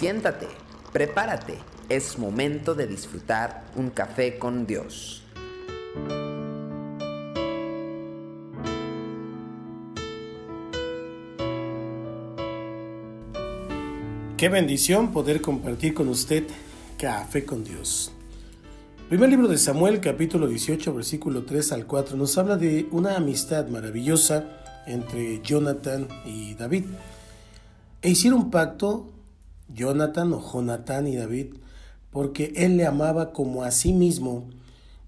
Siéntate, prepárate, es momento de disfrutar un café con Dios. Qué bendición poder compartir con usted Café con Dios. Primer libro de Samuel, capítulo 18, versículo 3 al 4, nos habla de una amistad maravillosa entre Jonathan y David. E hicieron pacto, Jonathan o Jonathan y David, porque él le amaba como a sí mismo.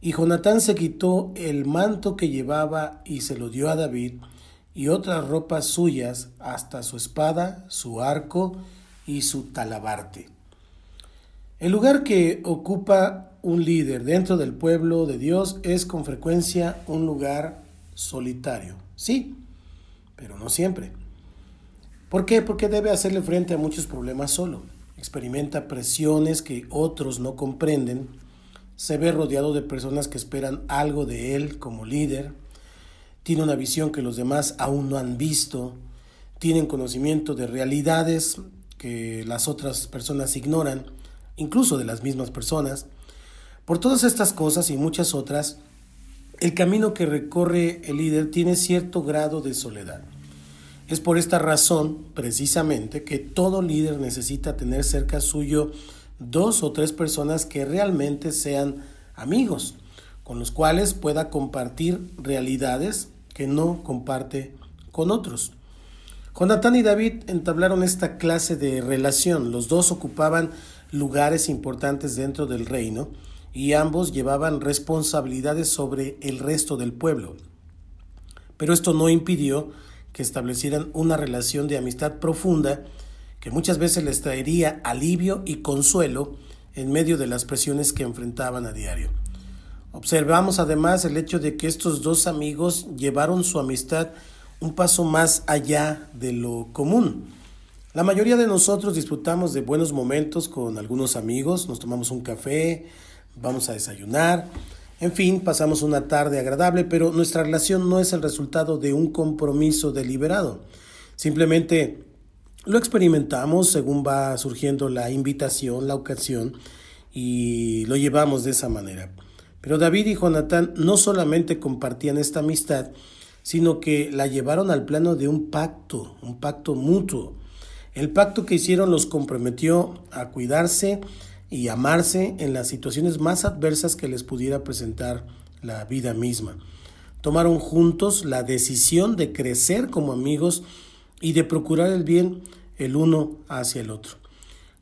Y Jonathan se quitó el manto que llevaba y se lo dio a David, y otras ropas suyas, hasta su espada, su arco y su talabarte. El lugar que ocupa un líder dentro del pueblo de Dios es con frecuencia un lugar solitario. Sí, pero no siempre. ¿Por qué? Porque debe hacerle frente a muchos problemas solo. Experimenta presiones que otros no comprenden. Se ve rodeado de personas que esperan algo de él como líder. Tiene una visión que los demás aún no han visto. Tienen conocimiento de realidades que las otras personas ignoran, incluso de las mismas personas. Por todas estas cosas y muchas otras, el camino que recorre el líder tiene cierto grado de soledad. Es por esta razón, precisamente, que todo líder necesita tener cerca suyo dos o tres personas que realmente sean amigos, con los cuales pueda compartir realidades que no comparte con otros. Jonatán y David entablaron esta clase de relación. Los dos ocupaban lugares importantes dentro del reino y ambos llevaban responsabilidades sobre el resto del pueblo. Pero esto no impidió que establecieran una relación de amistad profunda que muchas veces les traería alivio y consuelo en medio de las presiones que enfrentaban a diario. Observamos además el hecho de que estos dos amigos llevaron su amistad un paso más allá de lo común. La mayoría de nosotros disfrutamos de buenos momentos con algunos amigos, nos tomamos un café, vamos a desayunar, en fin, pasamos una tarde agradable, pero nuestra relación no es el resultado de un compromiso deliberado. Simplemente lo experimentamos según va surgiendo la invitación, la ocasión, y lo llevamos de esa manera. Pero David y Jonatán no solamente compartían esta amistad, sino que la llevaron al plano de un pacto, un pacto mutuo. El pacto que hicieron los comprometió a cuidarse y amarse en las situaciones más adversas que les pudiera presentar la vida misma. Tomaron juntos la decisión de crecer como amigos y de procurar el bien el uno hacia el otro.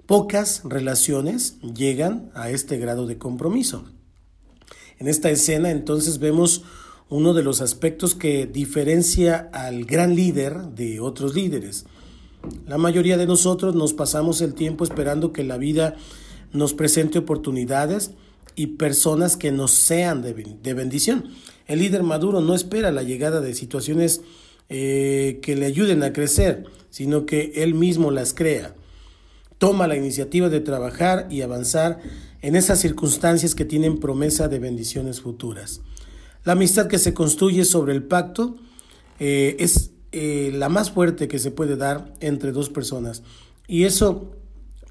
Pocas relaciones llegan a este grado de compromiso. En esta escena entonces vemos uno de los aspectos que diferencia al gran líder de otros líderes. La mayoría de nosotros nos pasamos el tiempo esperando que la vida nos presente oportunidades y personas que nos sean de, bendición. El líder maduro no espera la llegada de situaciones eh, que le ayuden a crecer, sino que él mismo las crea. Toma la iniciativa de trabajar y avanzar en esas circunstancias que tienen promesa de bendiciones futuras. La amistad que se construye sobre el pacto eh, es eh, la más fuerte que se puede dar entre dos personas. Y eso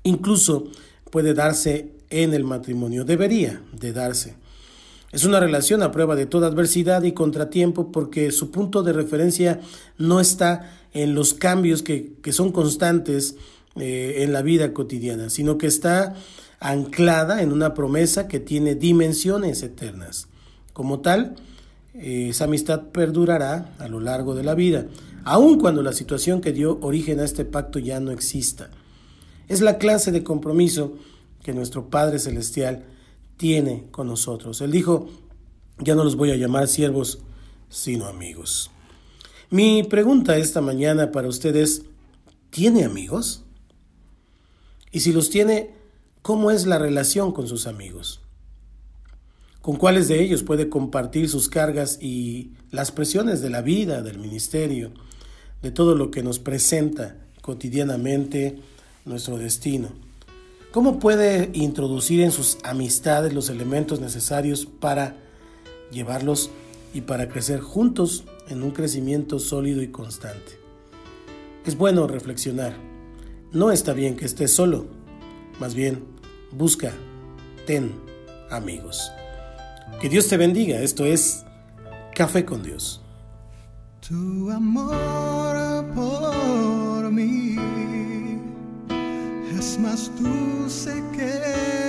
incluso puede darse en el matrimonio. Debería de darse. Es una relación a prueba de toda adversidad y contratiempo porque su punto de referencia no está en los cambios que, son constantes eh, en la vida cotidiana, sino que está anclada en una promesa que tiene dimensiones eternas. Como tal, esa amistad perdurará a lo largo de la vida, aun cuando la situación que dio origen a este pacto ya no exista. Es la clase de compromiso que nuestro Padre Celestial tiene con nosotros. Él dijo, ya no los voy a llamar siervos, sino amigos. Mi pregunta esta mañana para ustedes, ¿tiene amigos? Y si los tiene, ¿cómo es la relación con sus amigos? con cuáles de ellos puede compartir sus cargas y las presiones de la vida, del ministerio, de todo lo que nos presenta cotidianamente nuestro destino. ¿Cómo puede introducir en sus amistades los elementos necesarios para llevarlos y para crecer juntos en un crecimiento sólido y constante? Es bueno reflexionar. No está bien que esté solo, más bien, busca, ten amigos. Que Dios te bendiga. Esto es Café con Dios. Tu amor por mí es más dulce que